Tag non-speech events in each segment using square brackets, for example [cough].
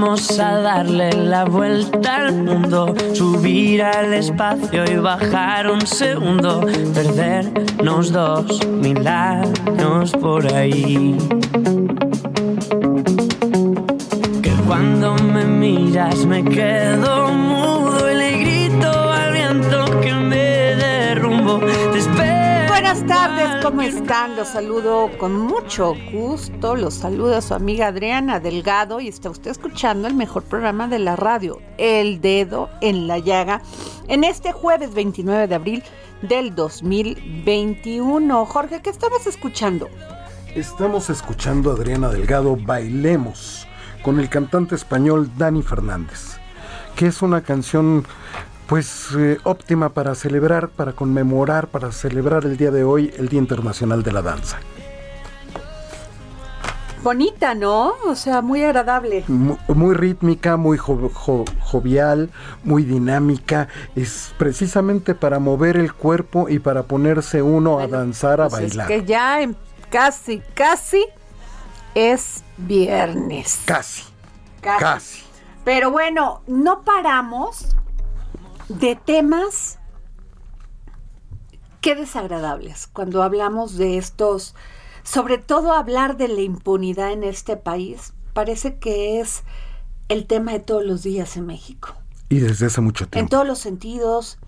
Vamos a darle la vuelta al mundo, subir al espacio y bajar un segundo, perdernos dos mil años por ahí. Que cuando me miras me quedo tardes, ¿cómo están? Los saludo con mucho gusto. Los saluda su amiga Adriana Delgado y está usted escuchando el mejor programa de la radio, El Dedo en la Llaga, en este jueves 29 de abril del 2021. Jorge, ¿qué estamos escuchando? Estamos escuchando a Adriana Delgado Bailemos con el cantante español Dani Fernández, que es una canción pues eh, óptima para celebrar, para conmemorar, para celebrar el día de hoy, el Día Internacional de la Danza. Bonita, ¿no? O sea, muy agradable. Mu- Muy rítmica, muy jo- jo- jovial, muy dinámica. Es precisamente para mover el cuerpo y para ponerse uno a danzar, a Pues es bailar. que ya en casi, casi es viernes. Casi, Casi. casi. Pero bueno, no paramos de temas qué desagradables cuando hablamos de estos, sobre todo hablar de la impunidad en este país, parece que es el tema de todos los días en México. Y desde hace mucho En tiempo. todos los sentidos,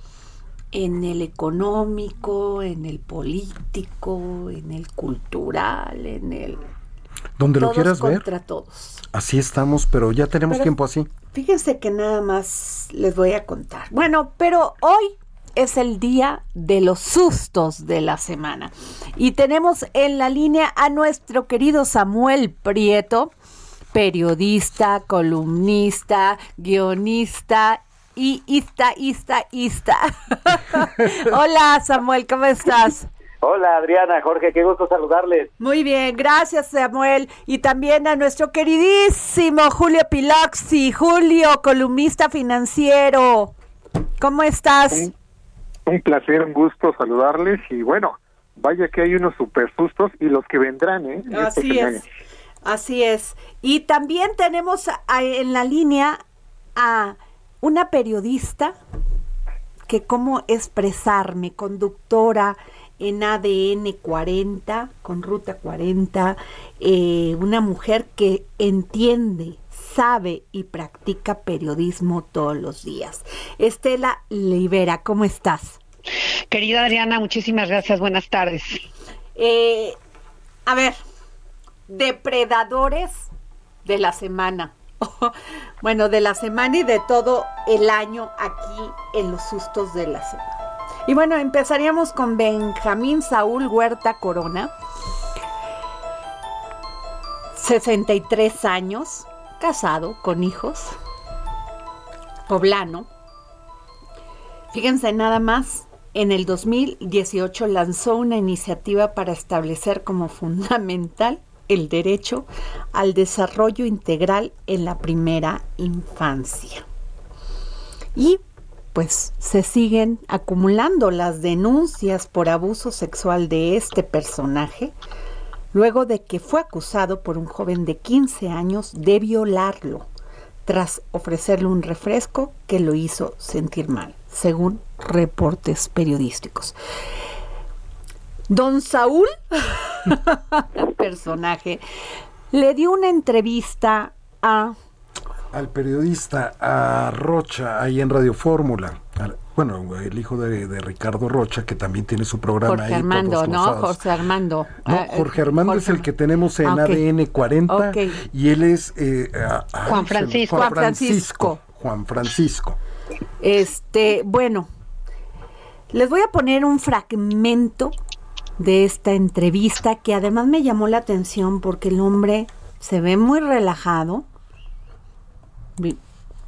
en el económico, en el político, en el cultural, en el... Donde lo quieras ver, contra todos. Así estamos, pero ya tenemos Pero- tiempo así. Fíjense que nada más les voy a contar. Bueno, pero hoy es el día de los sustos de la semana. Y tenemos en la línea a nuestro querido Samuel Prieto, periodista, columnista, guionista y ista, ista, ista. Hola Samuel, ¿cómo estás? Hola Adriana, Jorge, qué gusto saludarles. Muy bien, gracias Samuel. Y también a nuestro queridísimo Julio Piloxi. Julio, columnista financiero. ¿Cómo estás? Un placer, un gusto saludarles y bueno, vaya que hay unos super sustos y los que vendrán, ¿eh? Este Así es. Así es. Y también tenemos a- en la línea a una periodista que cómo expresarme, conductora en ADN 40, con Ruta 40, eh, una mujer que entiende, sabe y practica periodismo todos los días. Estela Libera, ¿cómo estás? Querida Adriana, muchísimas gracias. Buenas tardes. Eh, a ver, depredadores de la semana. [laughs] bueno, de la semana y de todo el año aquí en los sustos de la semana. Y bueno, empezaríamos con Benjamín Saúl Huerta Corona, 63 años, casado, con hijos, poblano. Fíjense nada más, en el 2018 lanzó una iniciativa para establecer como fundamental el derecho al desarrollo integral en la primera infancia. Y pues se siguen acumulando las denuncias por abuso sexual de este personaje, luego de que fue acusado por un joven de 15 años de violarlo, tras ofrecerle un refresco que lo hizo sentir mal, según reportes periodísticos. Don Saúl, [laughs] personaje, le dio una entrevista a al periodista, a Rocha, ahí en Radio Fórmula. Bueno, el hijo de, Ricardo Rocha, que también tiene su programa Jorge Armando, ¿no? Jorge Armando. No, ah, Jorge Armando es el que tenemos en ADN 40 y él es eh, Juan Francisco. Juan Francisco. Juan Francisco. Este, bueno, les voy a poner un fragmento de esta entrevista que además me llamó la atención porque el hombre se ve muy relajado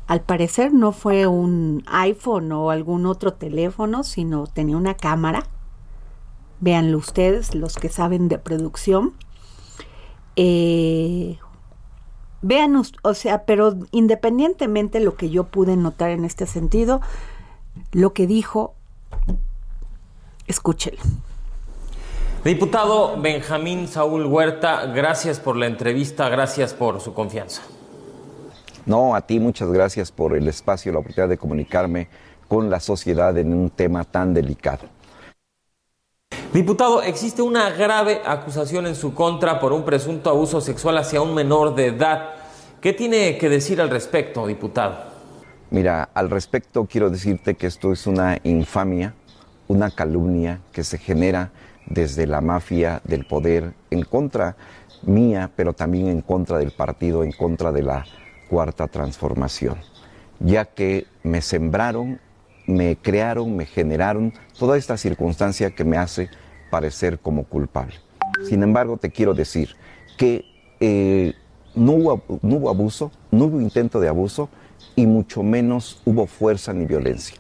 al parecer no fue un iPhone o algún otro teléfono, sino tenía una cámara. Véanlo ustedes, los que saben de producción. Eh, vean, o sea, pero independientemente de lo que yo pude notar en este sentido, lo que dijo, escúchelo. Diputado Benjamín Saúl Huerta, gracias por la entrevista, gracias por su confianza. No, a ti muchas gracias por el espacio, la oportunidad de comunicarme con la sociedad en un tema tan delicado. Diputado, existe una grave acusación en su contra por un presunto abuso sexual hacia un menor de edad. ¿Qué tiene que decir al respecto, diputado? Mira, al respecto quiero decirte que esto es una infamia, una calumnia que se genera desde la mafia del poder en contra mía, pero también en contra del partido, en contra de la cuarta transformación, ya que me sembraron, me crearon, me generaron toda esta circunstancia que me hace parecer como culpable. Sin embargo, te quiero decir que eh, no, hubo, no hubo abuso, no hubo intento de abuso y mucho menos hubo fuerza ni violencia.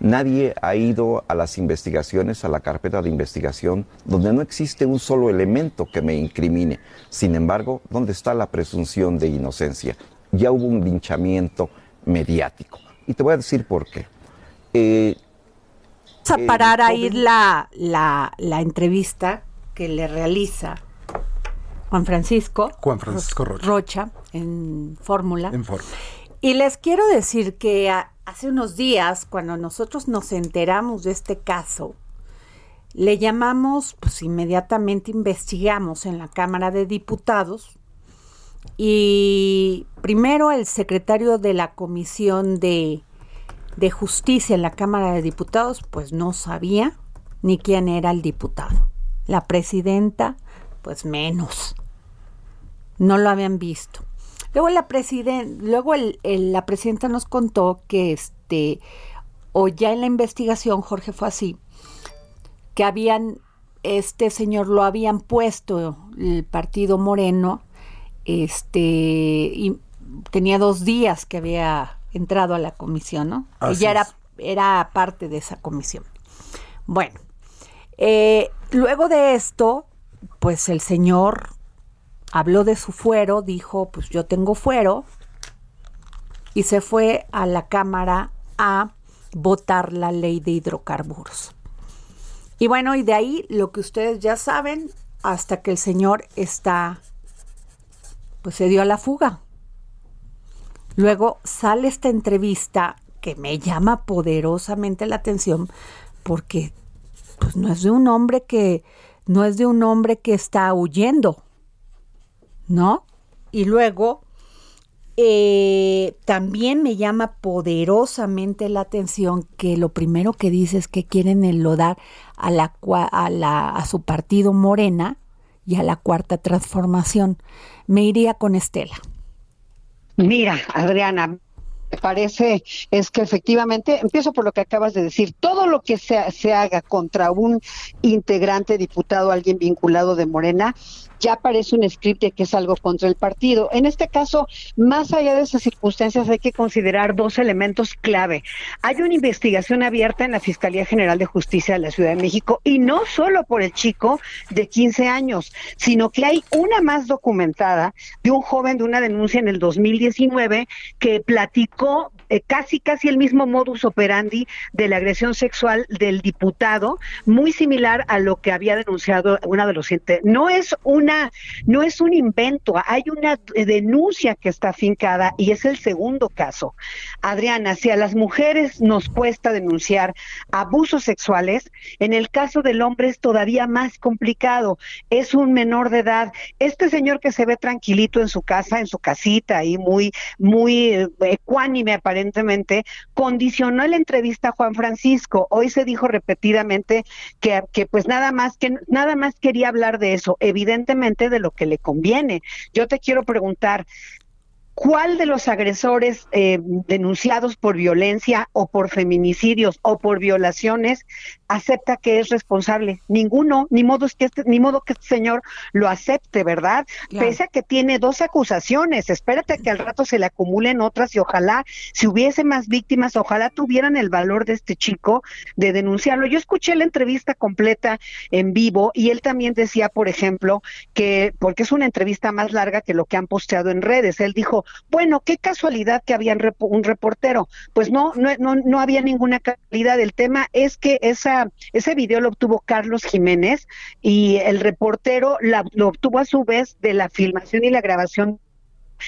Nadie ha ido a las investigaciones, a la carpeta de investigación, donde no existe un solo elemento que me incrimine. Sin embargo, ¿dónde está la presunción de inocencia? Ya hubo un linchamiento mediático. Y te voy a decir por qué. Eh, Vamos a parar ahí la, la, la, entrevista que le realiza Juan Francisco. Juan Francisco Rocha. Rocha en Fórmula. En Fórmula. Y les quiero decir que hace unos días, cuando nosotros nos enteramos de este caso, le llamamos, pues inmediatamente investigamos en la Cámara de Diputados y primero el secretario de la Comisión de, de Justicia en la Cámara de Diputados, pues no sabía ni quién era el diputado. La presidenta, pues menos. No lo habían visto. Luego la presidenta, luego la presidenta nos contó que este, o ya en la investigación, Jorge fue así, que habían, este señor lo habían puesto el partido Moreno este, y tenía dos días que había entrado a la comisión, ¿no? Ella era, era parte de esa comisión. Bueno, eh, luego de esto, pues el señor habló de su fuero, dijo, pues yo tengo fuero, y se fue a la Cámara a votar la ley de hidrocarburos. Y bueno, y de ahí lo que ustedes ya saben, hasta que el señor está pues se dio a la fuga. Luego sale esta entrevista que me llama poderosamente la atención porque pues no es de un hombre que no es de un hombre que está huyendo, ¿no? Y luego eh, también me llama poderosamente la atención que lo primero que dice es que quieren enlodar a, la, a, la, a su partido Morena y a la cuarta transformación. Me iría con Estela. Mira, Adriana, me parece es que efectivamente, empiezo por lo que acabas de decir, todo lo que se, se haga contra un integrante, diputado, alguien vinculado de Morena, ya parece un script de que es algo contra el partido. En este caso, más allá de esas circunstancias, hay que considerar dos elementos clave. Hay una investigación abierta en la Fiscalía General de Justicia de la Ciudad de México y no solo por el chico de 15 años, sino que hay una más documentada de un joven de una denuncia en el 2019 que platicó eh, casi casi el mismo modus operandi de la agresión sexual del diputado, muy similar a lo que había denunciado una de los no es una no es un invento, hay una denuncia que está fincada y es el segundo caso. Adriana, si a las mujeres nos cuesta denunciar abusos sexuales, en el caso del hombre es todavía más complicado. Es un menor de edad. Este señor que se ve tranquilito en su casa, en su casita y muy muy eh, ecuánime aparentemente, condicionó la entrevista a Juan Francisco. Hoy se dijo repetidamente que, que pues nada más que nada más quería hablar de eso, evidentemente de lo que le conviene. Yo te quiero preguntar, ¿Cuál de los agresores eh, denunciados por violencia o por feminicidios o por violaciones acepta que es responsable? Ninguno, ni modo que este, ni modo que este señor lo acepte, ¿verdad? Pese a que tiene dos acusaciones, espérate que al rato se le acumulen otras y ojalá si hubiese más víctimas, ojalá tuvieran el valor de este chico de denunciarlo. Yo escuché la entrevista completa en vivo y él también decía, por ejemplo, que porque es una entrevista más larga que lo que han posteado en redes, él dijo, bueno, qué casualidad que había un reportero. Pues no, no, no, no había ninguna casualidad. El tema es que esa, ese video lo obtuvo Carlos Jiménez y el reportero lo obtuvo a su vez de la filmación y la grabación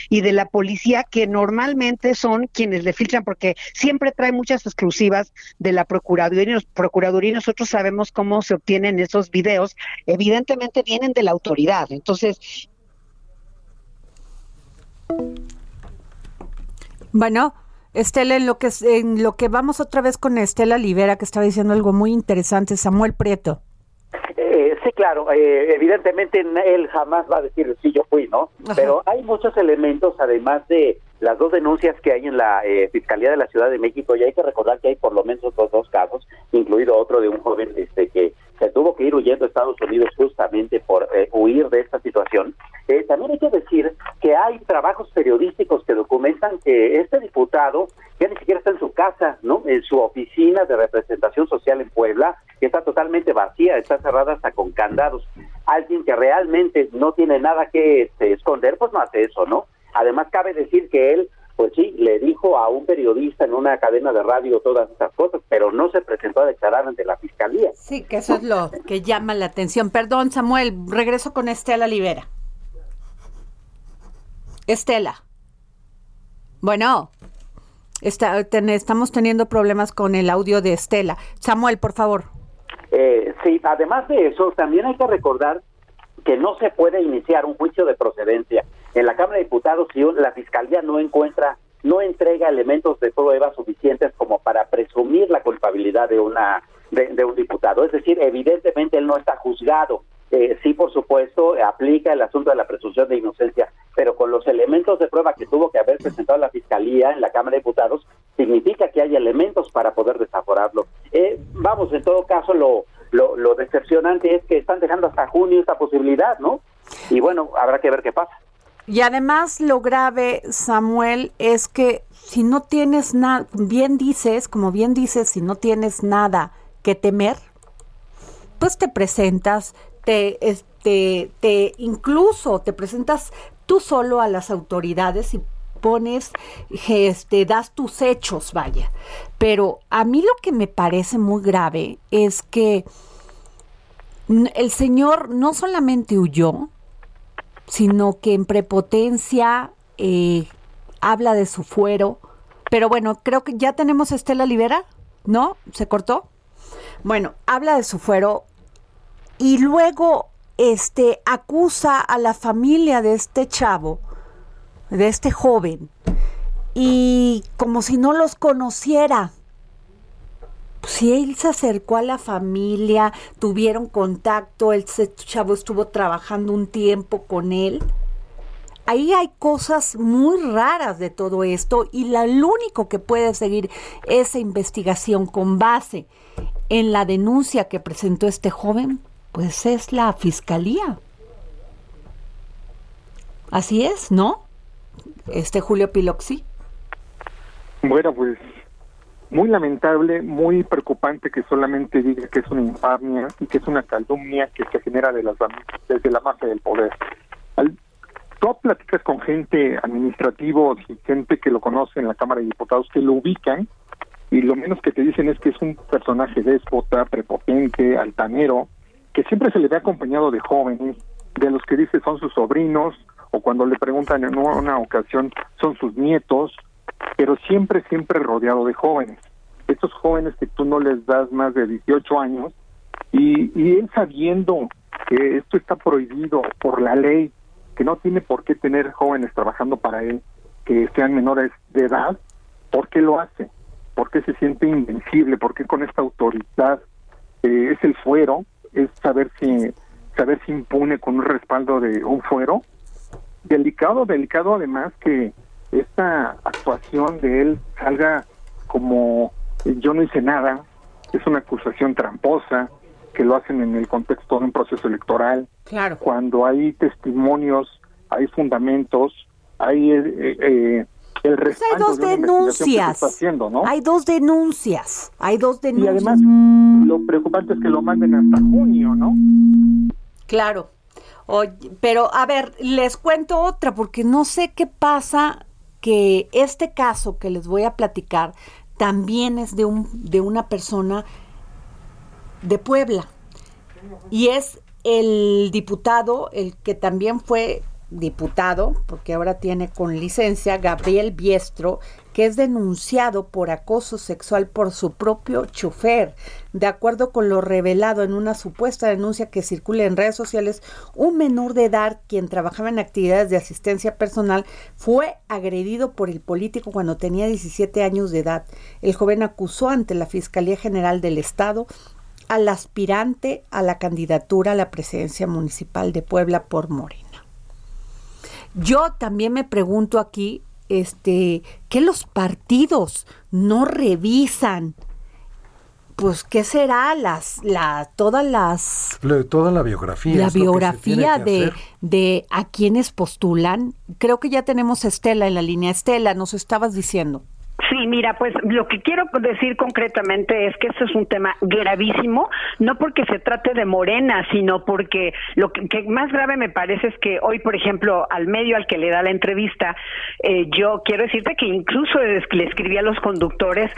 y de la policía que normalmente son quienes le filtran porque siempre trae muchas exclusivas de la procuraduría y procuraduría nosotros sabemos cómo se obtienen esos videos evidentemente vienen de la autoridad entonces bueno, Estela, en lo que en lo que vamos otra vez con Estela Libera, que estaba diciendo algo muy interesante, Samuel Prieto. Eh, sí, claro, eh, evidentemente él jamás va a decir sí, yo fui, ¿no? Pero hay muchos elementos, además de las dos denuncias que hay en la eh, Fiscalía de la Ciudad de México, y hay que recordar que hay por lo menos otros dos casos, incluido otro de un joven este que se tuvo que ir huyendo a Estados Unidos justamente por eh, huir de esta situación. Eh, también hay que decir que hay trabajos periodísticos que documentan que este diputado ya ni siquiera está en su casa, ¿no? En su oficina de representación social en Puebla, que está totalmente vacía, está cerrada hasta con candados. Alguien que realmente no tiene nada que este, esconder, pues no hace eso, ¿no? Además, cabe decir que él pues sí, le dijo a un periodista en una cadena de radio todas estas cosas, pero no se presentó a declarar ante la fiscalía. Sí, que eso es lo que llama la atención. Perdón, Samuel, regreso con Estela Libera. Estela. Bueno, está, estamos teniendo problemas con el audio de Estela. Samuel, por favor. Eh, sí, además de eso, también hay que recordar que no se puede iniciar un juicio de procedencia en la Cámara de Diputados si la Fiscalía no encuentra, no entrega elementos de prueba suficientes como para presumir la culpabilidad de una de, un diputado. Es decir, evidentemente él no está juzgado. Eh, sí, por supuesto, aplica el asunto de la presunción de inocencia, pero con los elementos de prueba que tuvo que haber presentado la Fiscalía en la Cámara de Diputados, significa que hay elementos para poder desaforarlo. Eh, vamos, en todo caso, lo, lo, lo decepcionante es que están dejando hasta junio esta posibilidad, ¿no? Y bueno, habrá que ver qué pasa. Y además lo grave, Samuel, es que si no tienes nada, bien dices, como bien dices, si no tienes nada que temer, pues te presentas, te, este, te incluso te presentas tú solo a las autoridades y pones, este, das tus hechos, vaya. Pero a mí lo que me parece muy grave es que el señor no solamente huyó, sino que en prepotencia eh, habla de su fuero. Pero bueno, creo que ya tenemos a Estela Libera, ¿no? ¿Se cortó? Bueno, habla de su fuero y luego este acusa a la familia de este chavo, de este joven, y como si no los conociera si él se acercó a la familia, tuvieron contacto, el chavo estuvo trabajando un tiempo con él. Ahí hay cosas muy raras de todo esto y lo único que puede seguir esa investigación con base en la denuncia que presentó este joven, pues es la fiscalía. Así es, ¿no? Este Julio Piloxi. Bueno, pues muy lamentable, muy preocupante que solamente diga que es una infamia y que es una calumnia que se genera de las, desde la mafia del poder. tú platicas con gente administrativos y gente que lo conoce en la Cámara de Diputados que lo ubican y lo menos que te dicen es que es un personaje déspota, prepotente, altanero, que siempre se le ve acompañado de jóvenes, de los que dice son sus sobrinos, o cuando le preguntan en una ocasión son sus nietos, pero siempre, siempre rodeado de jóvenes. Estos jóvenes que tú no les das más de 18 años, y, y él sabiendo que esto está prohibido por la ley, que no tiene por qué tener jóvenes trabajando para él que sean menores de edad, ¿por qué lo hace? por qué se siente invencible, por qué con esta autoridad eh, es el fuero, es saber si saber si impune con un respaldo de un fuero. Delicado, delicado además que esta actuación de él salga como yo no hice nada, es una acusación tramposa que lo hacen en el contexto de un proceso electoral. Claro. Cuando hay testimonios, hay fundamentos, hay eh, eh pues hay dos denuncias. Hay dos denuncias. Hay dos denuncias. Y además, lo preocupante es que lo manden hasta junio, ¿no? Claro. pero a ver, les cuento otra, porque no sé qué pasa que este caso que les voy a platicar también es de, un, de una persona de Puebla. Y es el diputado, el que también fue diputado, porque ahora tiene con licencia, Gabriel Biestro, que es denunciado por acoso sexual por su propio chofer. De acuerdo con lo revelado en una supuesta denuncia que circula en redes sociales, un menor de edad, quien trabajaba en actividades de asistencia personal, fue agredido por el político cuando tenía 17 años de edad. El joven acusó ante la Fiscalía General del Estado al aspirante a la candidatura a la presidencia municipal de Puebla por Morena. Yo también me pregunto aquí, este, que los partidos no revisan pues qué será las la todas las toda la biografía la biografía de de a quienes postulan. Creo que ya tenemos a Estela en la línea. Estela nos estabas diciendo Sí, mira, pues lo que quiero decir concretamente es que este es un tema gravísimo, no porque se trate de Morena, sino porque lo que, más grave me parece es que hoy, por ejemplo, al medio al que le da la entrevista, eh, yo quiero decirte que incluso le escribí a los conductores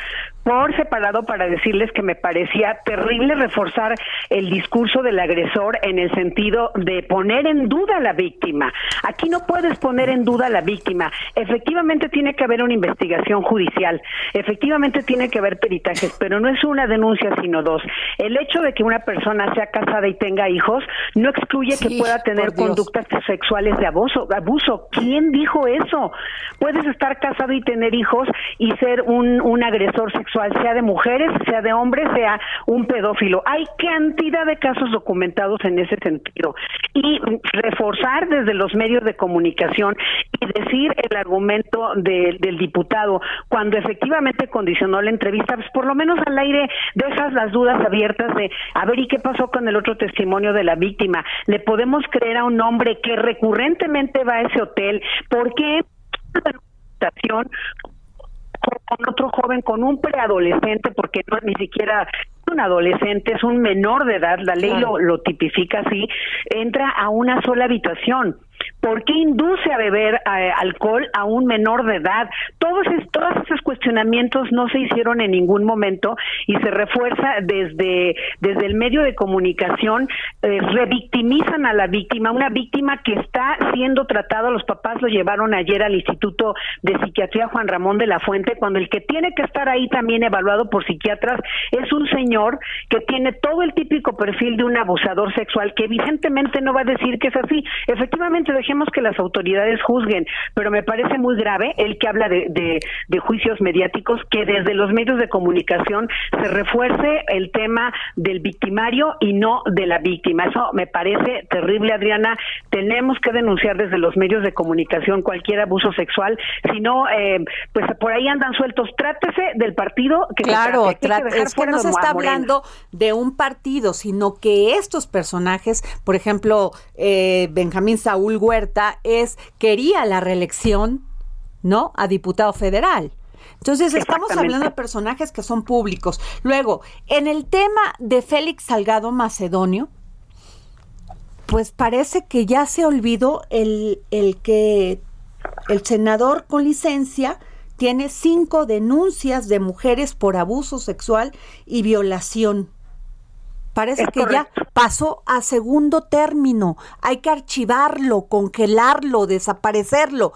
por separado para decirles que me parecía terrible reforzar el discurso del agresor en el sentido de poner en duda a la víctima. Aquí no puedes poner en duda a la víctima. Efectivamente tiene que haber una investigación judicial, efectivamente tiene que haber peritajes, pero no es una denuncia sino dos. El hecho de que una persona sea casada y tenga hijos no excluye que pueda tener conductas sexuales de abuso. abuso. ¿Quién dijo eso? Puedes estar casado y tener hijos y ser un, un agresor sexual sea de mujeres, sea de hombres, sea un pedófilo. Hay cantidad de casos documentados en ese sentido. Y reforzar desde los medios de comunicación y decir el argumento del diputado, cuando efectivamente condicionó la entrevista, pues por lo menos al aire dejas las dudas abiertas de, a ver, ¿y qué pasó con el otro testimonio de la víctima? ¿Le podemos creer a un hombre que recurrentemente va a ese hotel? ¿Por qué? Con otro joven, con un preadolescente, porque no ni siquiera un adolescente, es un menor de edad, la ley lo, lo tipifica así, entra a una sola habitación. ¿Por qué induce a beber eh, alcohol a un menor de edad? Todos, todos esos cuestionamientos no se hicieron en ningún momento y se refuerza desde, desde el medio de comunicación, eh, revictimizan a la víctima, una víctima que está siendo tratada, los papás lo llevaron ayer al Instituto de Psiquiatría Juan Ramón de la Fuente, cuando el que tiene que estar ahí también evaluado por psiquiatras es un señor que tiene todo el típico perfil de un abusador sexual, que evidentemente no va a decir que es así. Efectivamente, dejemos que las autoridades juzguen, pero me parece muy grave el que habla de, de, juicios mediáticos, que desde los medios de comunicación se refuerce el tema del victimario y no de la víctima. Eso me parece terrible, Adriana. Tenemos que denunciar desde los medios de comunicación cualquier abuso sexual, si no, eh, pues por ahí andan sueltos. Trátese del partido que claro, es que no se está hablando de un partido, sino que estos personajes, por ejemplo, eh, Benjamín Saúl Huerta es quería la reelección, ¿no? A diputado federal. Entonces estamos hablando de personajes que son públicos. Luego, en el tema de Félix Salgado Macedonio, pues parece que ya se olvidó el, el que el senador con licencia tiene cinco denuncias de mujeres por abuso sexual y violación. Parece que ya pasó a segundo término. Hay que archivarlo, congelarlo, desaparecerlo.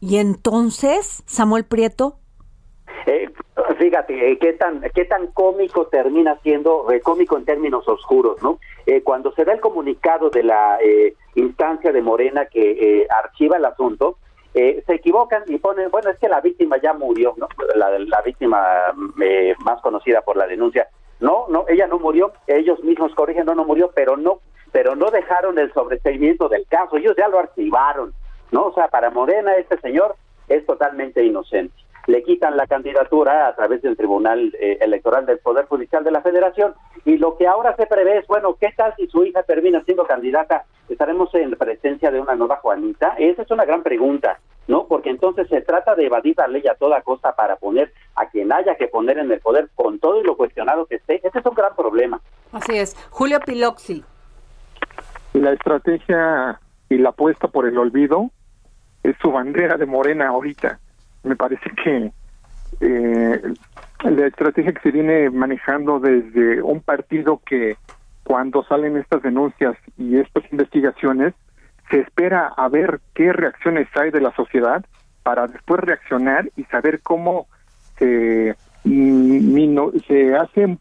Y entonces, Samuel Prieto. Eh, fíjate, eh, qué tan qué tan cómico termina siendo, eh, cómico en términos oscuros, ¿no? cuando se da el comunicado de la instancia de Morena que archiva el asunto, se equivocan y ponen, bueno, es que la víctima ya murió, ¿no? La, la víctima más conocida por la denuncia no, no, ella no murió, ellos mismos corrigen, no, no murió, pero no, pero no dejaron el sobreseimiento del caso, ellos ya lo archivaron, ¿no? O sea, para Morena este señor es totalmente inocente. Le quitan la candidatura a través del Tribunal eh, Electoral del Poder Judicial de la Federación y lo que ahora se prevé es, bueno, ¿qué tal si su hija termina siendo candidata? ¿Estaremos en presencia de una nueva Juanita? Esa es una gran pregunta. ¿no? Porque entonces se trata de evadir la ley a toda costa para poner a quien haya que poner en el poder con todo y lo cuestionado que esté. Ese es un gran problema. Así es. Julio Piloxi. La estrategia y la apuesta por el olvido es su bandera de Morena ahorita. Me parece que eh, la estrategia que se viene manejando desde un partido que cuando salen estas denuncias y estas investigaciones se espera a ver qué reacciones hay de la sociedad para después reaccionar y saber cómo se, se hace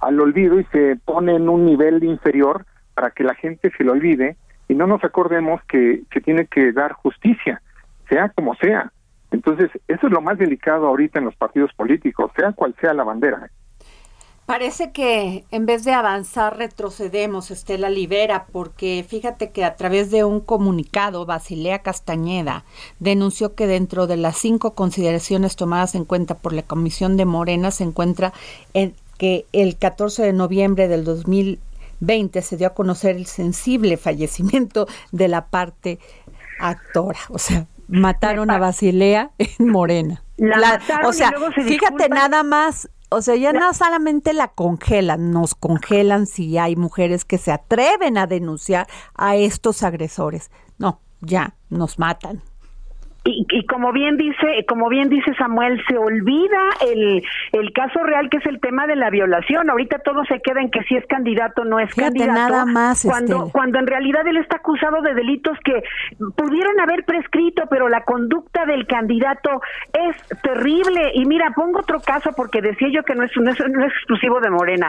al olvido y se pone en un nivel inferior para que la gente se lo olvide y no nos acordemos que tiene que dar justicia, sea como sea. Entonces, eso es lo más delicado ahorita en los partidos políticos, sea cual sea la bandera. Parece que en vez de avanzar retrocedemos, Estela Libera, porque fíjate que a través de un comunicado, Basilea Castañeda denunció que dentro de las cinco consideraciones tomadas en cuenta por la Comisión de Morena se encuentra en que el 14 de noviembre del 2020 se dio a conocer el sensible fallecimiento de la parte actora, o sea, mataron a Basilea en Morena. La, o sea, fíjate nada más o sea, ya no solamente la congelan, nos congelan si hay mujeres que se atreven a denunciar a estos agresores. No, ya nos matan. Y, y, como bien dice como bien dice Samuel se olvida el, el caso real que es el tema de la violación. Ahorita todo se queda en que si es candidato o no es candidato. nada más cuando cuando en realidad él está acusado de delitos que pudieron haber prescrito pero la conducta del candidato es terrible. Y mira pongo otro caso porque decía yo que no es no es, no es exclusivo de Morena.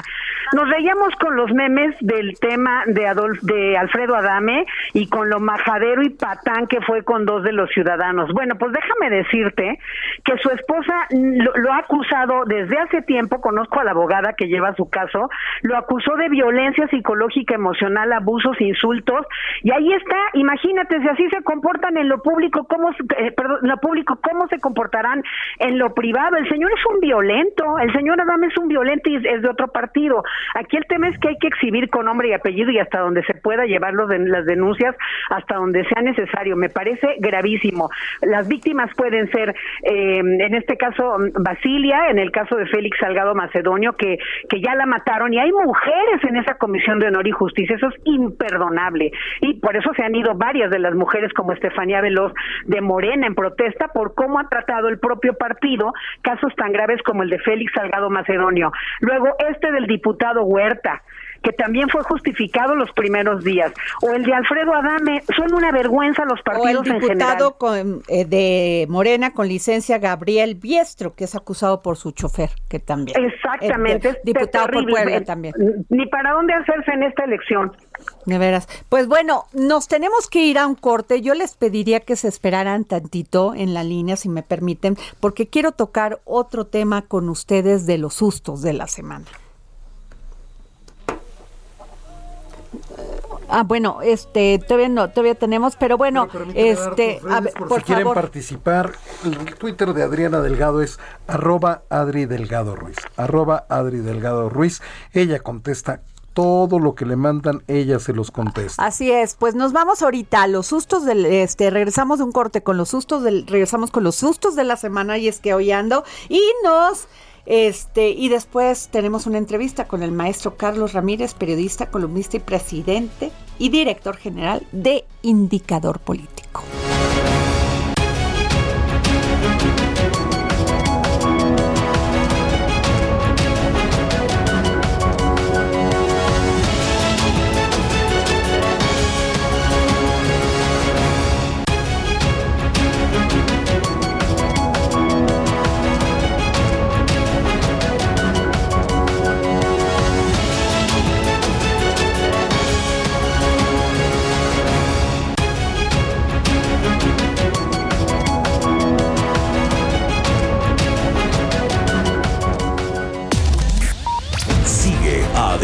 Nos reíamos con los memes del tema de Adolf de Alfredo Adame y con lo majadero y patán que fue con dos de los ciudadanos bueno, pues déjame decirte que su esposa lo, ha acusado desde hace tiempo, conozco a la abogada que lleva su caso, lo acusó de violencia psicológica, emocional, abusos, insultos, y ahí está, imagínate, si así se comportan en lo público, ¿cómo, eh, perdón, en lo público, ¿cómo se comportarán en lo privado? El señor es un violento, el señor Adame es un violento y es de otro partido. Aquí el tema es que hay que exhibir con nombre y apellido y hasta donde se pueda llevar de, las denuncias, hasta donde sea necesario. Me parece gravísimo. Las víctimas pueden ser, eh, en este caso, Basilia, en el caso de Félix Salgado Macedonio, que, que ya la mataron, y hay mujeres en esa Comisión de Honor y Justicia, eso es imperdonable. Y por eso se han ido varias de las mujeres, como Estefanía Veloz de Morena, en protesta por cómo ha tratado el propio partido casos tan graves como el de Félix Salgado Macedonio. Luego, este del diputado Huerta que también fue justificado los primeros días, o el de Alfredo Adame, son una vergüenza los partidos o el diputado eh, de Morena con licencia Gabriel Biestro, que es acusado por su chofer, que también. Exactamente, diputado por Puebla también. Ni para dónde hacerse en esta elección. De veras. Pues bueno, nos tenemos que ir a un corte. Yo les pediría que se esperaran tantito en la línea, si me permiten, porque quiero tocar otro tema con ustedes de los sustos de la semana. Ah, bueno, este, todavía no, todavía tenemos, pero bueno, este, por, si quieren participar, el Twitter de Adriana Delgado es arroba Adri Delgado Ruiz, arroba Adri Delgado Ruiz. Ella contesta todo lo que le mandan, ella se los contesta. Así es, pues nos vamos ahorita a los sustos del, este, regresamos de un corte con los sustos del, regresamos con los sustos de la semana y es que hoy ando y nos este, y después tenemos una entrevista con el maestro Carlos Ramírez, periodista, columnista y presidente y director general de Indicador Político.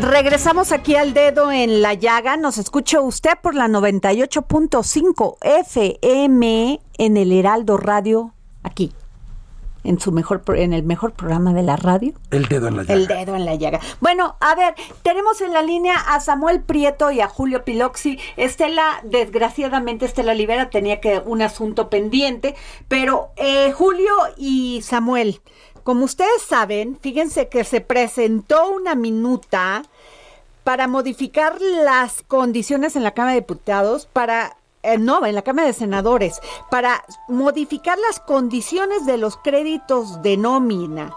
Regresamos aquí al dedo en la llaga. Nos escucha usted por la 98.5 FM en el Heraldo Radio, aquí, en su mejor, en el mejor programa de la radio. El dedo en la llaga. El dedo en la llaga. Bueno, a ver, tenemos en la línea a Samuel Prieto y a Julio Piloxi. Estela, desgraciadamente, Estela Libera tenía que un asunto pendiente, pero eh, Julio y Samuel, como ustedes saben, fíjense que se presentó una minuta para modificar las condiciones en la Cámara de Diputados para eh, no, en la Cámara de Senadores, para modificar las condiciones de los créditos de nómina.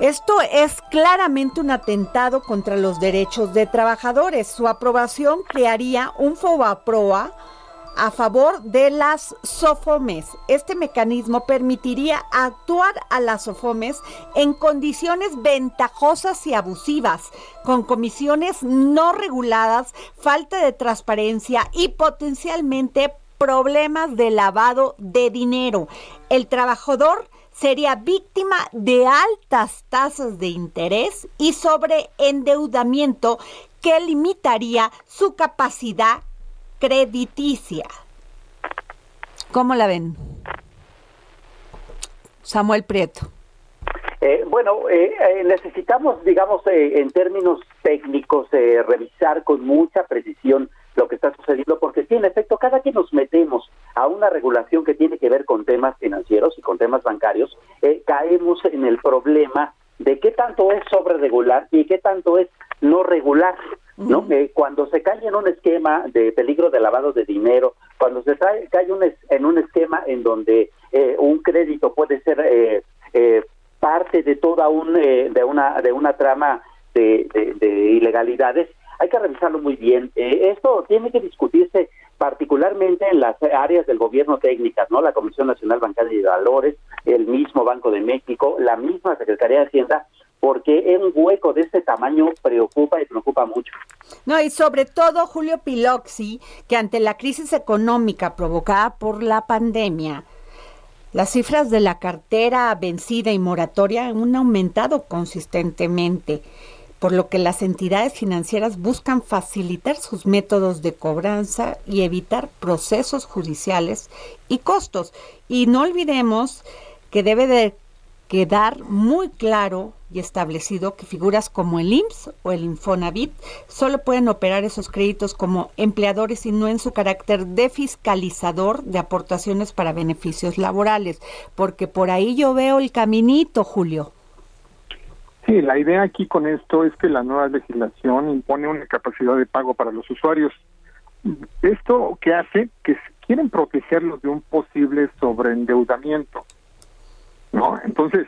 Esto es claramente un atentado contra los derechos de trabajadores. Su aprobación crearía un FOBAPROA a favor de las SOFOMES. Este mecanismo permitiría actuar a las SOFOMES en condiciones ventajosas y abusivas, con comisiones no reguladas, falta de transparencia y potencialmente problemas de lavado de dinero. El trabajador sería víctima de altas tasas de interés y sobre endeudamiento que limitaría su capacidad crediticia. ¿Cómo la ven? Samuel Prieto. Eh, bueno, eh, eh, necesitamos, digamos, eh, en términos técnicos, eh, revisar con mucha precisión lo que está sucediendo, porque sí, en efecto, cada que nos metemos a una regulación que tiene que ver con temas financieros y con temas bancarios, caemos en el problema de qué tanto es sobre regular y qué tanto es no regular. ¿No? Eh, cuando se cae en un esquema de peligro de lavado de dinero, cuando se cae, cae un es- en un esquema en donde eh, un crédito puede ser eh, eh, parte de toda un eh, de una de una trama de, de- de ilegalidades, hay que revisarlo muy bien. Eh, esto tiene que discutirse particularmente en las áreas del gobierno técnicas, ¿no? La Comisión Nacional Bancaria y de Valores, el mismo Banco de México, la misma Secretaría de Hacienda, porque un hueco de este tamaño preocupa y preocupa mucho. No, y sobre todo Julio Piloxi, que ante la crisis económica provocada por la pandemia, las cifras de la cartera vencida y moratoria han aumentado consistentemente, por lo que las entidades financieras buscan facilitar sus métodos de cobranza y evitar procesos judiciales y costos. Y no olvidemos que debe de quedar muy claro y establecido que figuras como el IMSS o el Infonavit solo pueden operar esos créditos como empleadores y no en su carácter de fiscalizador de aportaciones para beneficios laborales, porque por ahí yo veo el caminito, Julio. Sí, la idea aquí con esto es que la nueva legislación impone una capacidad de pago para los usuarios. Esto que hace que quieren protegerlos de un posible sobreendeudamiento. ¿No? Entonces,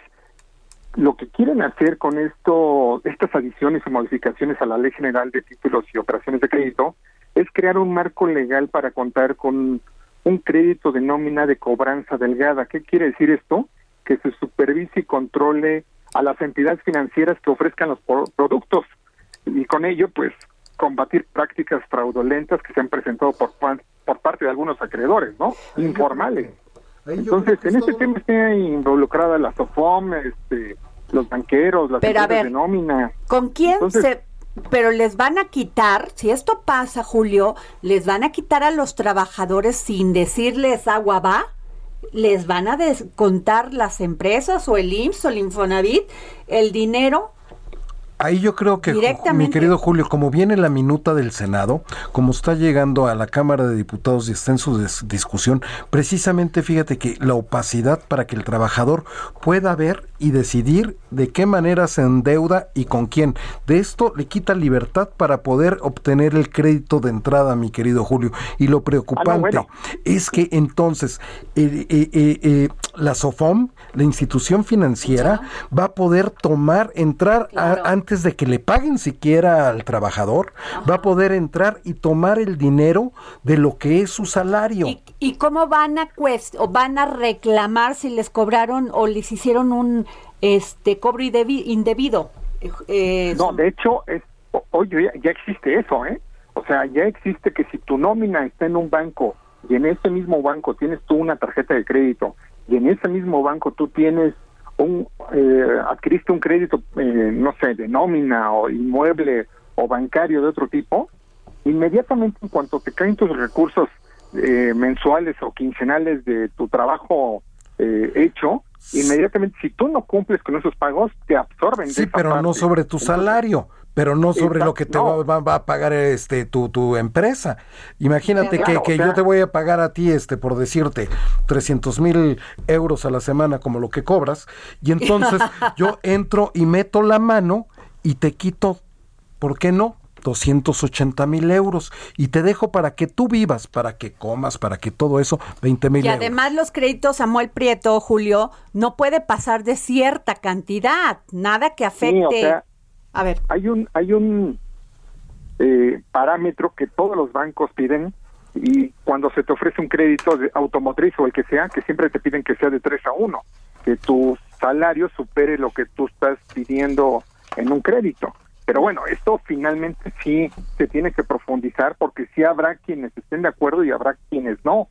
lo que quieren hacer con esto, estas adiciones y modificaciones a la Ley General de Títulos y Operaciones de Crédito es crear un marco legal para contar con un crédito de nómina de cobranza delgada. ¿Qué quiere decir esto? Que se supervise y controle a las entidades financieras que ofrezcan los productos y con ello, pues, combatir prácticas fraudulentas que se han presentado por, por parte de algunos acreedores, ¿no? Informales. Entonces, en este tema está involucrada la SOFOM, este, los banqueros, las Pero de nómina. ¿Con quién se...? Pero les van a quitar, si esto pasa, Julio, les van a quitar a los trabajadores sin decirles agua va, les van a descontar las empresas o el IMSS o el Infonavit el dinero Ahí yo creo que, mi querido Julio, como viene la minuta del Senado, como está llegando a la Cámara de Diputados y está en su discusión, precisamente fíjate que la opacidad para que el trabajador pueda ver y decidir de qué manera se endeuda y con quién. De esto le quita libertad para poder obtener el crédito de entrada, mi querido Julio. Y lo preocupante ah, es que entonces eh, eh, eh, la SOFOM, la institución financiera, va a poder tomar, entrar antes de que le paguen siquiera al trabajador, va a poder entrar y tomar el dinero de lo que es su salario. ¿Y, cómo van a cuest o van a reclamar si les cobraron o les hicieron un este cobro indebido? Eh, no, de hecho, es, oye, ya, existe eso, ¿eh? O sea, ya existe que si tu nómina está en un banco y en ese mismo banco tienes tú una tarjeta de crédito y en ese mismo banco tú tienes un, eh, adquiriste un crédito, eh, no sé, de nómina o inmueble o bancario de otro tipo, inmediatamente en cuanto te caen tus recursos eh, mensuales o quincenales de tu trabajo eh, hecho, inmediatamente si tú no cumples con esos pagos, te absorben. Sí, pero no sobre tu salario pero no sobre lo que te va, a pagar este tu, tu empresa. Imagínate que, que yo te voy a pagar a ti, este, por decirte, 300 mil euros a la semana como lo que cobras, y entonces [laughs] yo entro y meto la mano y te quito, ¿por qué no? 280 mil euros y te dejo para que tú vivas, para que comas, para que todo eso, 20 mil euros. Y además los créditos Samuel Prieto, Julio, no puede pasar de cierta cantidad, nada que afecte. A ver. Hay un, hay un eh, parámetro que todos los bancos piden y cuando se te ofrece un crédito de automotriz o el que sea, que siempre te piden que sea de 3 a 1, que tu salario supere lo que tú estás pidiendo en un crédito. Pero bueno, esto finalmente sí se tiene que profundizar porque sí habrá quienes estén de acuerdo y habrá quienes no.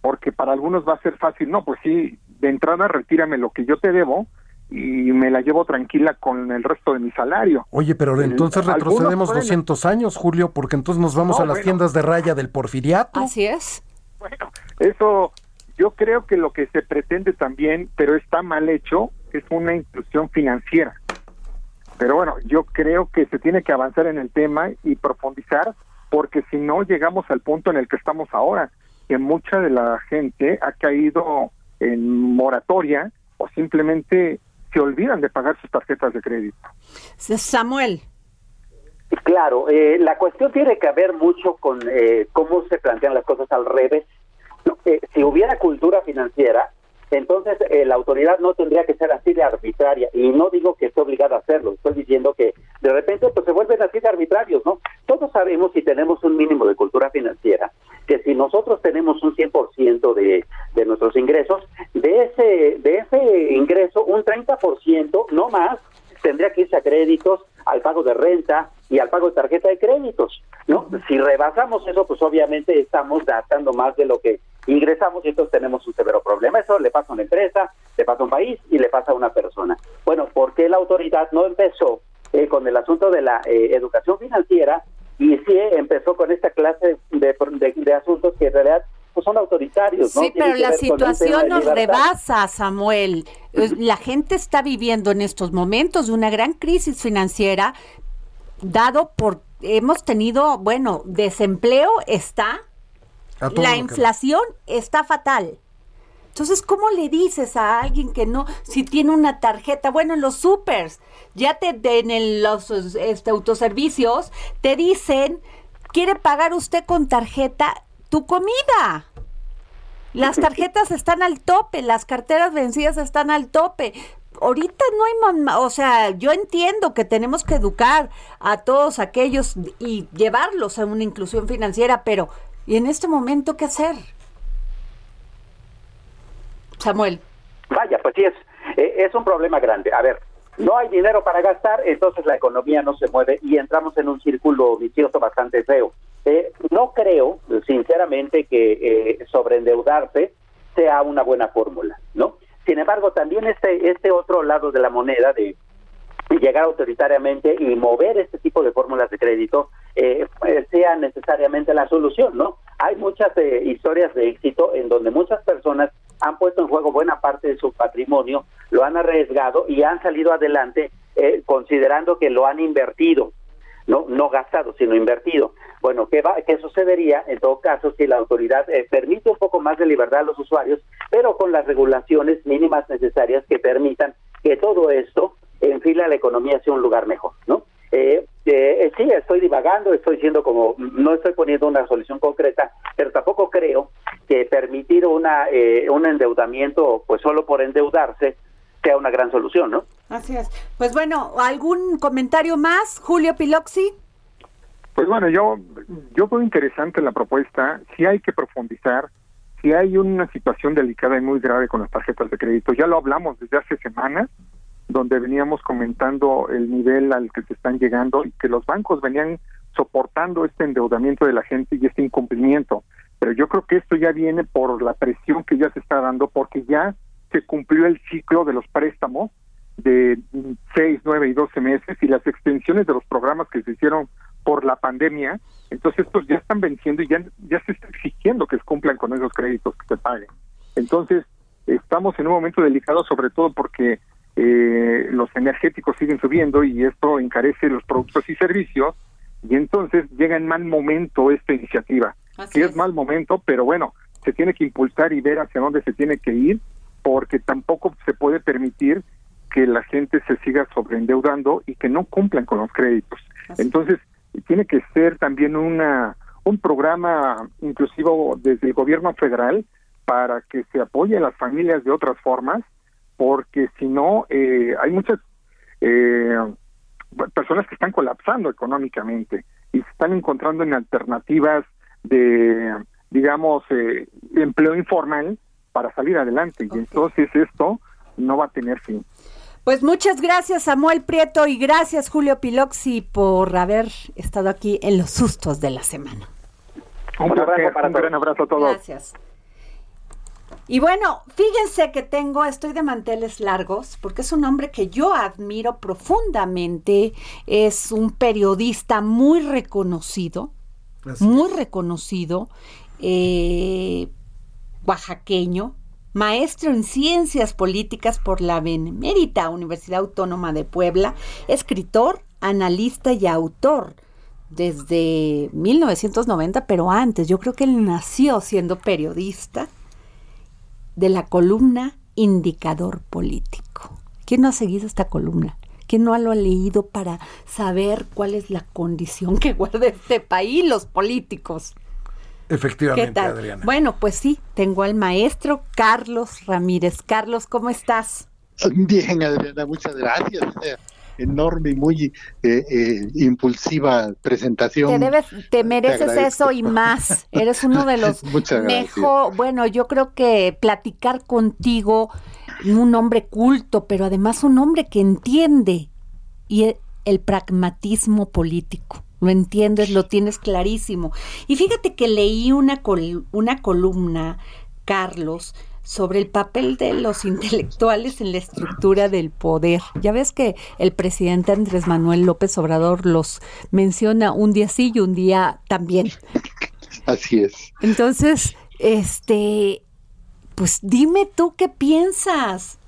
Porque para algunos va a ser fácil, no, pues sí, de entrada retírame lo que yo te debo, y me la llevo tranquila con el resto de mi salario. Oye, pero entonces retrocedemos 200 años, Julio, porque entonces nos vamos a las tiendas de raya del porfiriato. Así es. Bueno, eso yo creo que lo que se pretende también, pero está mal hecho, es una inclusión financiera. Pero bueno, yo creo que se tiene que avanzar en el tema y profundizar, porque si no llegamos al punto en el que estamos ahora, que mucha de la gente ha caído en moratoria o simplemente se olvidan de pagar sus tarjetas de crédito. Samuel. Claro, eh, la cuestión tiene que ver mucho con eh, cómo se plantean las cosas al revés. Eh, si hubiera cultura financiera, entonces eh, la autoridad no tendría que ser así de arbitraria. Y no digo que esté obligada a hacerlo, estoy diciendo que de repente pues se vuelven así de arbitrarios, ¿no? Todos sabemos si tenemos un mínimo de cultura financiera, que si nosotros tenemos un 100% de, de nuestros ingresos, de ese, de ese ingreso, un 30%, no más, tendría que irse a créditos, al pago de renta y al pago de tarjeta de créditos, ¿no? Si rebasamos eso, pues obviamente estamos gastando más de lo que ingresamos y entonces tenemos un severo problema. Eso le pasa a una empresa, le pasa a un país y le pasa a una persona. Bueno, ¿por qué la autoridad no empezó eh, con el asunto de la eh, educación financiera y sí empezó con esta clase de, de, asuntos que en realidad pues son autoritarios. ¿no? Sí, pero la situación nos rebasa, Samuel. La gente está viviendo en estos momentos una gran crisis financiera, dado por, hemos tenido, bueno, desempleo está, la que- inflación está fatal. Entonces, ¿cómo le dices a alguien que no, si tiene una tarjeta, bueno, en los supers, ya te, en el- los este, autoservicios, te dicen, ¿quiere pagar usted con tarjeta tu comida? Las [laughs] tarjetas están al tope, las carteras vencidas están al tope. Ahorita no hay mamá, o sea, yo entiendo que tenemos que educar a todos aquellos y llevarlos a una inclusión financiera, pero ¿y en este momento qué hacer? Samuel. Vaya, pues sí, es, eh, es un problema grande. A ver, no hay dinero para gastar, entonces la economía no se mueve y entramos en un círculo vicioso bastante feo. Eh, no creo, sinceramente, que eh, sobreendeudarse sea una buena fórmula, ¿no? Sin embargo, también este, este otro lado de la moneda de llegar autoritariamente y mover este tipo de fórmulas de crédito eh, eh, sea necesariamente la solución, ¿no? Hay muchas eh, historias de éxito en donde muchas personas han puesto en juego buena parte de su patrimonio, lo han arriesgado y han salido adelante eh, considerando que lo han invertido, no no gastado, sino invertido. Bueno, ¿qué, va, ¿qué sucedería en todo caso si la autoridad eh, permite un poco más de libertad a los usuarios, pero con las regulaciones mínimas necesarias que permitan que todo esto enfila a la economía hacia un lugar mejor, ¿no? Eh, eh, sí, estoy divagando, estoy siendo como, no estoy poniendo una solución concreta, pero tampoco creo que permitir una eh, un endeudamiento, pues solo por endeudarse, sea una gran solución, ¿no? Así es. Pues bueno, ¿algún comentario más, Julio Piloxi? Pues bueno, yo, yo veo interesante la propuesta, si hay que profundizar, si hay una situación delicada y muy grave con las tarjetas de crédito, ya lo hablamos desde hace semanas, donde veníamos comentando el nivel al que se están llegando y que los bancos venían soportando este endeudamiento de la gente y este incumplimiento. Pero yo creo que esto ya viene por la presión que ya se está dando, porque ya se cumplió el ciclo de los préstamos de seis, nueve y doce meses y las extensiones de los programas que se hicieron por la pandemia, entonces estos ya están venciendo y ya, ya se está exigiendo que se cumplan con esos créditos que se paguen. Entonces, estamos en un momento delicado, sobre todo porque eh, los energéticos siguen subiendo y esto encarece los productos y servicios, y entonces llega en mal momento esta iniciativa. que es. mal momento, pero bueno, se tiene que impulsar y ver hacia dónde se tiene que ir, porque tampoco se puede permitir que la gente se siga sobreendeudando y que no cumplan con los créditos. Entonces, tiene que ser también una un programa inclusivo desde el gobierno federal para que se apoye a las familias de otras formas, porque si no, eh, hay muchas eh, personas que están colapsando económicamente y se están encontrando en alternativas de, digamos, eh, empleo informal para salir adelante. Y entonces esto no va a tener fin. Pues muchas gracias Samuel Prieto y gracias Julio Piloxi por haber estado aquí en los sustos de la semana. Un, placer, un gran abrazo a todos. Gracias. Y bueno, fíjense que tengo, estoy de manteles largos, porque es un hombre que yo admiro profundamente, es un periodista muy reconocido, Así muy reconocido, eh, oaxaqueño, maestro en ciencias políticas por la Benemérita Universidad Autónoma de Puebla, escritor, analista y autor desde 1990, pero antes, yo creo que él nació siendo periodista de la columna Indicador Político. ¿Quién no ha seguido esta columna? ¿Quién no lo ha leído para saber cuál es la condición que [laughs] guarda este país, los políticos? Efectivamente. Adriana. Bueno, pues sí, tengo al maestro Carlos Ramírez. Carlos, ¿cómo estás? Bien, Adriana, muchas gracias. Enorme y muy eh, eh, impulsiva presentación. Te debes, te mereces eso y más. Eres uno de [laughs] los mejor, bueno, yo creo que platicar contigo, un hombre culto, pero además un hombre que entiende y e- el pragmatismo político. Lo entiendes, lo tienes clarísimo. Y fíjate que leí una, col- una columna, Carlos, sobre el papel de los [laughs] intelectuales en la estructura del poder. Ya ves que el presidente Andrés Manuel López Obrador los menciona un día sí y un día también. Así es. Entonces, este, pues dime tú qué piensas.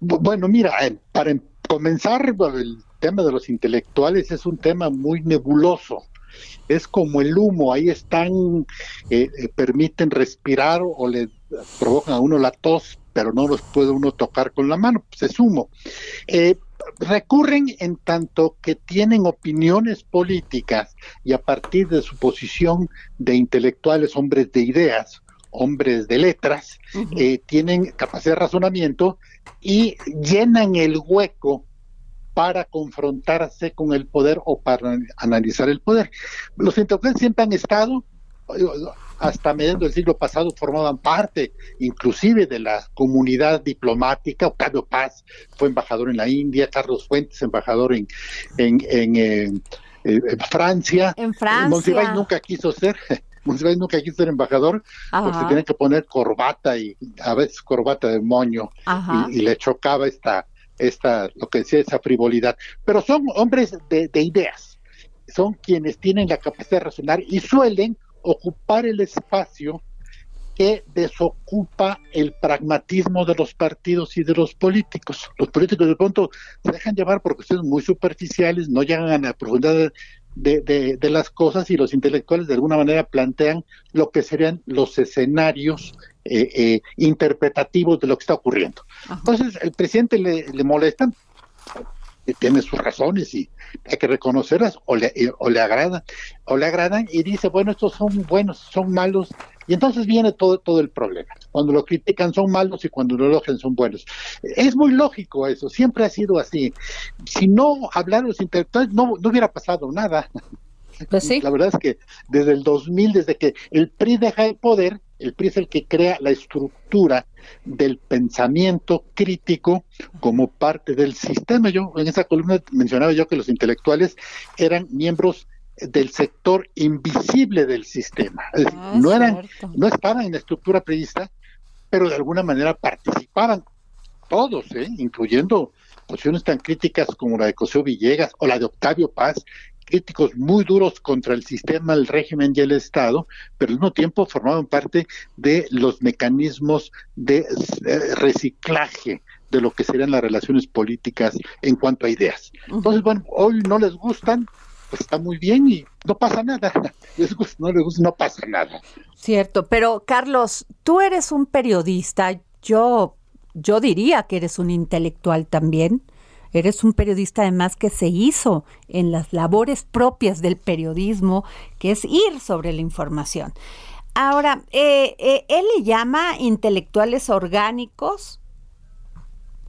Bueno, mira, eh, para em, comenzar, el tema de los intelectuales es un tema muy nebuloso. Es como el humo, ahí están, eh, eh, permiten respirar o le provocan a uno la tos, pero no los puede uno tocar con la mano, pues es humo. recurren en tanto que tienen opiniones políticas y a partir de su posición de intelectuales, hombres de ideas, hombres de letras, tienen capacidad de razonamiento y llenan el hueco para confrontarse con el poder o para analizar el poder. Los intelectuales siempre han estado, hasta mediados del siglo pasado formaban parte inclusive de la comunidad diplomática. Octavio Paz fue embajador en la India, Carlos Fuentes embajador en, en, en, eh, Francia. En Francia. nunca quiso ser. [laughs] Monsiváis nunca quiso ser embajador porque se tiene que poner corbata y a veces corbata de moño y, le chocaba esta esta, lo que decía, esa frivolidad. Pero son hombres de, ideas, son quienes tienen la capacidad de razonar y suelen ocupar el espacio que desocupa el pragmatismo de los partidos y de los políticos. Los políticos de pronto se dejan llevar por cuestiones muy superficiales, no llegan a la profundidad de, de, las cosas y los intelectuales de alguna manera plantean lo que serían los escenarios eh, eh, interpretativos de lo que está ocurriendo. Entonces, el presidente le, le molestan, tiene sus razones y hay que reconocerlas o le, o le agradan o le agradan y dice bueno estos son buenos son malos y entonces viene todo todo el problema. Cuando lo critican son malos y cuando lo elogian son buenos. Es muy lógico eso siempre ha sido así. Si no hablaran los intelectuales no, no hubiera pasado nada. Pues la verdad es que desde el 2000 desde que el PRI deja el poder el PRI es el que crea la estructura del pensamiento crítico como parte del sistema. Yo en esa columna mencionaba yo que los intelectuales eran miembros del sector invisible del sistema. Ah, no eran, no estaban en la estructura priista, pero de alguna manera participaban todos, ¿eh? incluyendo posiciones tan críticas como la de Cosío Villegas o la de Octavio Paz, críticos muy duros contra el sistema, el régimen y el Estado, pero al mismo tiempo formaban parte de los mecanismos de eh, reciclaje de lo que serían las relaciones políticas en cuanto a ideas. Entonces, bueno, hoy no les gustan, pues está muy bien y no pasa nada. [laughs] Les gusta, no les gusta, no pasa nada. Cierto, pero Carlos, tú eres un periodista, yo, yo diría que eres un intelectual también. Eres un periodista además que se hizo en las labores propias del periodismo, que es ir sobre la información. Ahora, eh, eh, él le llama intelectuales orgánicos,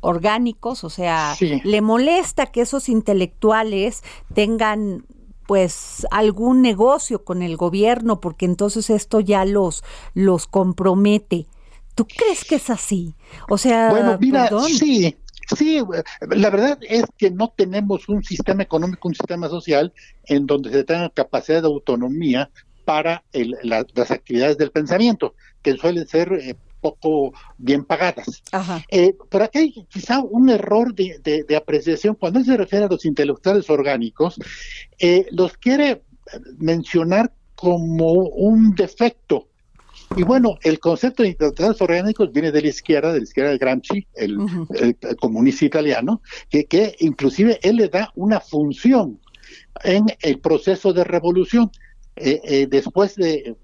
orgánicos, o sea, le molesta que esos intelectuales tengan pues algún negocio con el gobierno porque entonces esto ya los los compromete. ¿Tú crees que es así? O sea, bueno, mira, sí, Sí, la verdad es que no tenemos un sistema económico, un sistema social en donde se tenga capacidad de autonomía para las actividades del pensamiento, que suelen ser eh, poco bien pagadas. Eh, pero aquí hay quizá un error de, apreciación cuando se refiere a los intelectuales orgánicos, eh, los quiere mencionar como un defecto y bueno, el concepto de intelectuales orgánicos viene de la izquierda, de la izquierda de Gramsci, el, comunista italiano, que, que inclusive él le da una función en el proceso de revolución. Eh, eh, después de eh,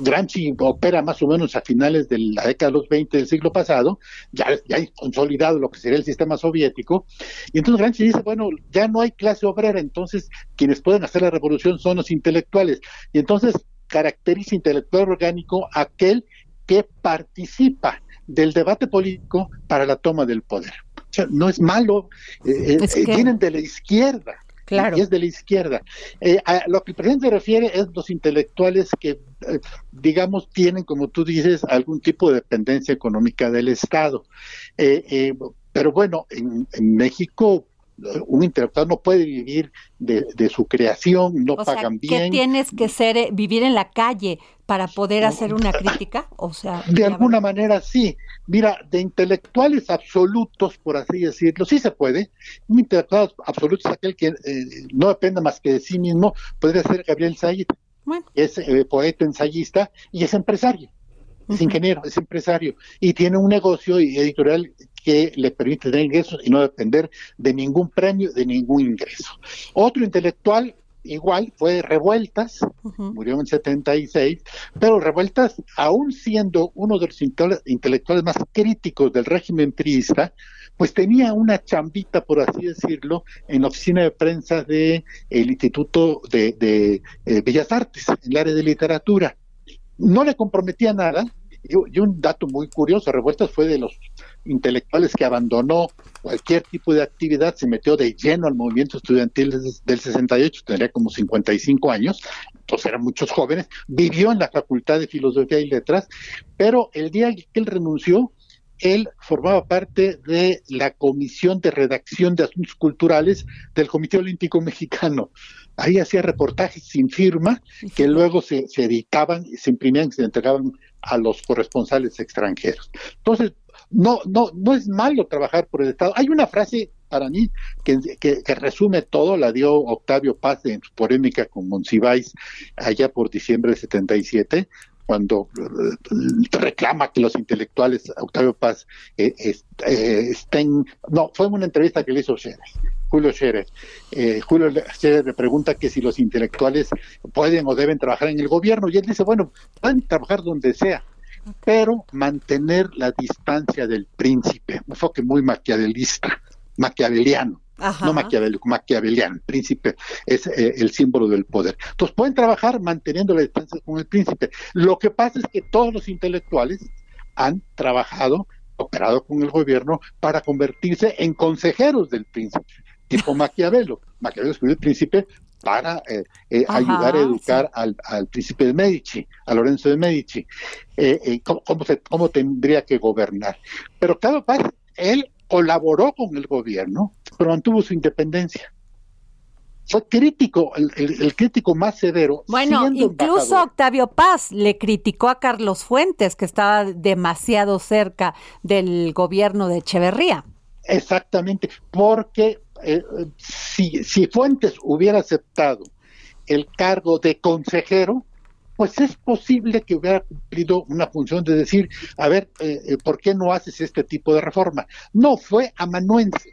Gramsci opera más o menos a finales de la década de los 20 del siglo pasado, ya, ya hay consolidado lo que sería el sistema soviético, y entonces Gramsci dice, bueno, ya no hay clase obrera, entonces quienes pueden hacer la revolución son los intelectuales, y entonces caracteriza intelectual orgánico aquel que participa del debate político para la toma del poder. O sea, no es malo, eh, eh, vienen de la izquierda. Claro. es de la izquierda. Eh, a lo que el presidente refiere es los intelectuales que, digamos, tienen, como tú dices, algún tipo de dependencia económica del Estado. pero bueno, en, en México un intelectual no puede vivir de, su creación, no pagan bien. ¿Qué tienes que ser, eh, vivir en la calle para poder hacer una crítica? O sea, de alguna manera sí. Mira, de intelectuales absolutos, por así decirlo, sí se puede. Un intelectual absoluto es aquel que eh, no depende más que de sí mismo, podría ser Gabriel Said. es eh, poeta, ensayista y es empresario. Es ingeniero, es empresario y tiene un negocio editorial que le permite tener ingresos y no depender de ningún premio, de ningún ingreso. Otro intelectual igual fue Revueltas, murió en el 76, pero Revueltas, aún siendo uno de los intelectuales más críticos del régimen priista, pues tenía una chambita, por así decirlo, en la oficina de prensa del el Instituto de, eh, Bellas Artes, en el área de literatura. No le comprometía nada, y, un dato muy curioso, Revueltas fue de los intelectuales que abandonó cualquier tipo de actividad, se metió de lleno al movimiento estudiantil del 68, tendría como 55 años, entonces eran muchos jóvenes, vivió en la Facultad de Filosofía y Letras, pero el día que él renunció, él formaba parte de la Comisión de Redacción de Asuntos Culturales del Comité Olímpico Mexicano. Ahí hacía reportajes sin firma que luego se, se editaban, se imprimían y se entregaban a los corresponsales extranjeros. Entonces, no, no, no es malo trabajar por el Estado. Hay una frase para mí que, resume todo, la dio Octavio Paz en su polémica con Monsiváis allá por diciembre del 77, cuando eh, reclama que los intelectuales, Octavio Paz, eh, eh, estén, no, fue una entrevista que le hizo Scherer, Julio Scherer. Julio Scherer le pregunta que si los intelectuales pueden o deben trabajar en el gobierno, y él dice, bueno, pueden trabajar donde sea, pero mantener la distancia del príncipe, un enfoque muy maquiavelista, maquiaveliano. no maquiavélico, maquiaveliano. El príncipe es eh, el símbolo del poder. Entonces pueden trabajar manteniendo la distancia con el príncipe. Lo que pasa es que todos los intelectuales han trabajado, operado con el gobierno para convertirse en consejeros del príncipe, tipo [laughs] Maquiavelo. Maquiavelo escribió el príncipe para eh, eh, ayudar a educar al, príncipe de Medici, a Lorenzo de Medici, eh, cómo, tendría que gobernar. Pero vez él colaboró con el gobierno, pero mantuvo su independencia. Fue crítico, el, crítico más severo. Bueno, incluso Octavio Paz le criticó a Carlos Fuentes, que estaba demasiado cerca del gobierno de Echeverría. Exactamente, porque eh, si, si Fuentes hubiera aceptado el cargo de consejero, pues es posible que hubiera cumplido una función de decir, a ver, eh, eh, ¿por qué no haces este tipo de reforma? No, fue amanuense.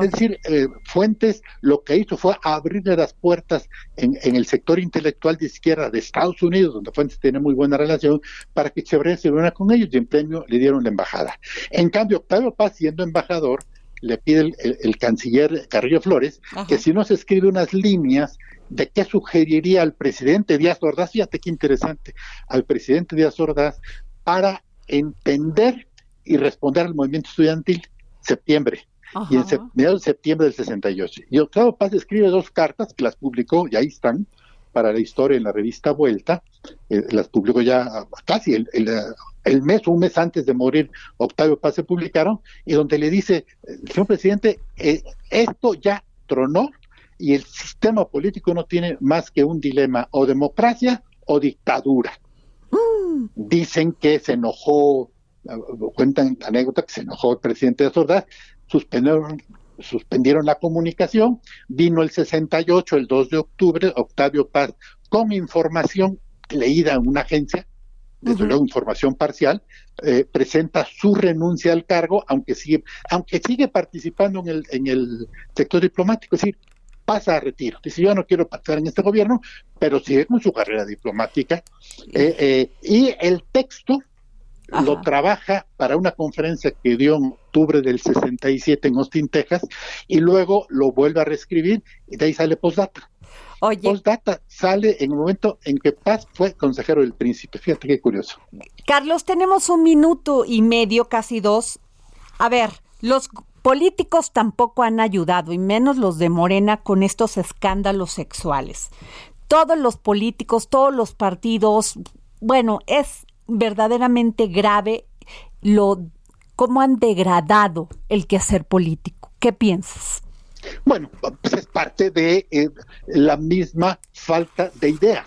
Es decir, Fuentes lo que hizo fue abrirle las puertas en, el sector intelectual de izquierda de Estados Unidos, donde Fuentes tiene muy buena relación, para que Chevrolet se reúna con ellos y en premio le dieron la embajada. En cambio, Octavio Paz, siendo embajador, le pide el, canciller Carrillo Flores que si no se escribe unas líneas de qué sugeriría al presidente Díaz Ordaz, fíjate qué interesante, al presidente Díaz Ordaz para entender y responder al movimiento estudiantil septiembre. Y en mediados de septiembre del 68. Y Octavio Paz escribe dos cartas que las publicó, y ahí están, para la historia en la revista Vuelta, eh, las publicó ya casi el, el mes, un mes antes de morir, Octavio Paz se publicaron, y donde le dice, señor presidente, eh, esto ya tronó y el sistema político no tiene más que un dilema, o democracia o dictadura. Mm. Dicen que se enojó, cuentan la anécdota que se enojó el presidente de Sordaz, suspendieron, suspendieron la comunicación, vino el 68, el 2 de octubre, Octavio Paz, con información leída en una agencia, desde luego información parcial, eh, presenta su renuncia al cargo, aunque sigue, aunque sigue participando en el, en el sector diplomático, es decir, pasa a retiro. Dice, yo no quiero pasar en este gobierno, pero sigue con su carrera diplomática. Eh, eh, y el texto lo trabaja para una conferencia que dio en octubre del 67 en Austin, Texas, y luego lo vuelve a reescribir y de ahí sale postdata. Oye. Postdata sale en el momento en que Paz fue consejero del príncipe. Fíjate qué curioso. Carlos, tenemos un minuto y medio, casi dos. A ver, los políticos tampoco han ayudado, y menos los de Morena, con estos escándalos sexuales. Todos los políticos, todos los partidos, bueno, es verdaderamente grave lo cómo han degradado el quehacer político. ¿Qué piensas? Bueno, pues es parte de eh, la misma falta de ideas,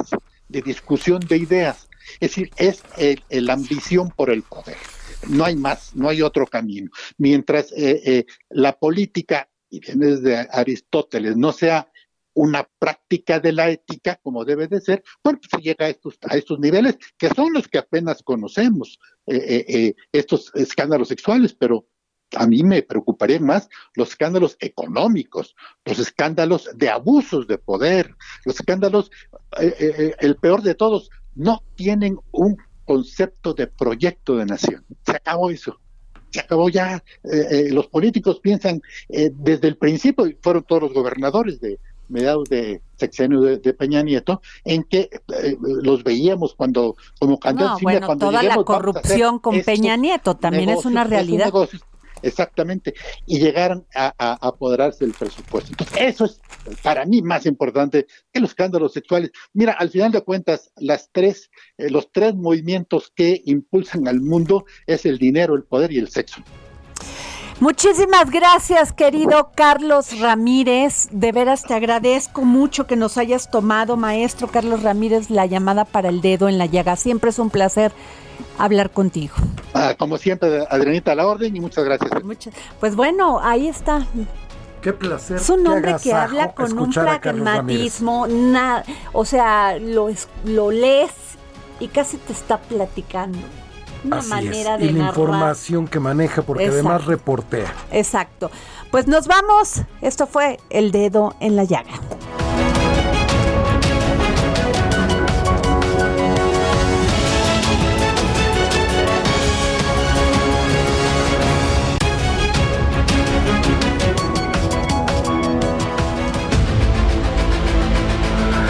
de discusión de ideas. Es decir, es la ambición por el poder. No hay más, no hay otro camino. Mientras eh, eh, la política, y viene desde Aristóteles, no sea una práctica de la ética como debe de ser, bueno, pues se llega a estos, a estos niveles, que son los que apenas conocemos, eh, eh, eh, estos escándalos sexuales, pero a mí me preocuparían más los escándalos económicos, los escándalos de abusos de poder, los escándalos, el peor de todos, no tienen un concepto de proyecto de nación. Se acabó eso se acabó ya. Eh, eh, los políticos piensan eh, desde el principio, fueron todos los gobernadores de mediados de sexenio de, Peña Nieto, en que los veíamos cuando, como candidatos. No, bueno, toda la corrupción con Peña Nieto también es una realidad. Exactamente, y llegaron a, apoderarse del presupuesto. Entonces, eso es para mí más importante que los escándalos sexuales. Mira, al final de cuentas, las tres, eh, los tres movimientos que impulsan al mundo es el dinero, el poder y el sexo. Muchísimas gracias, querido Carlos Ramírez. De veras te agradezco mucho que nos hayas tomado, maestro Carlos Ramírez, la llamada para el dedo en la llaga. Siempre es un placer hablar contigo. Ah, como siempre, Adrianita, a la orden y muchas gracias. pues bueno, ahí está. Qué placer. Es un hombre que habla con un pragmatismo, o sea, lo, lo lees y casi te está platicando. Una manera de y la información que maneja, porque además reportea. Exacto. Pues nos vamos. Esto fue El Dedo en la Llaga.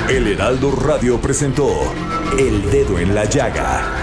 El Heraldo Radio presentó El Dedo en la Llaga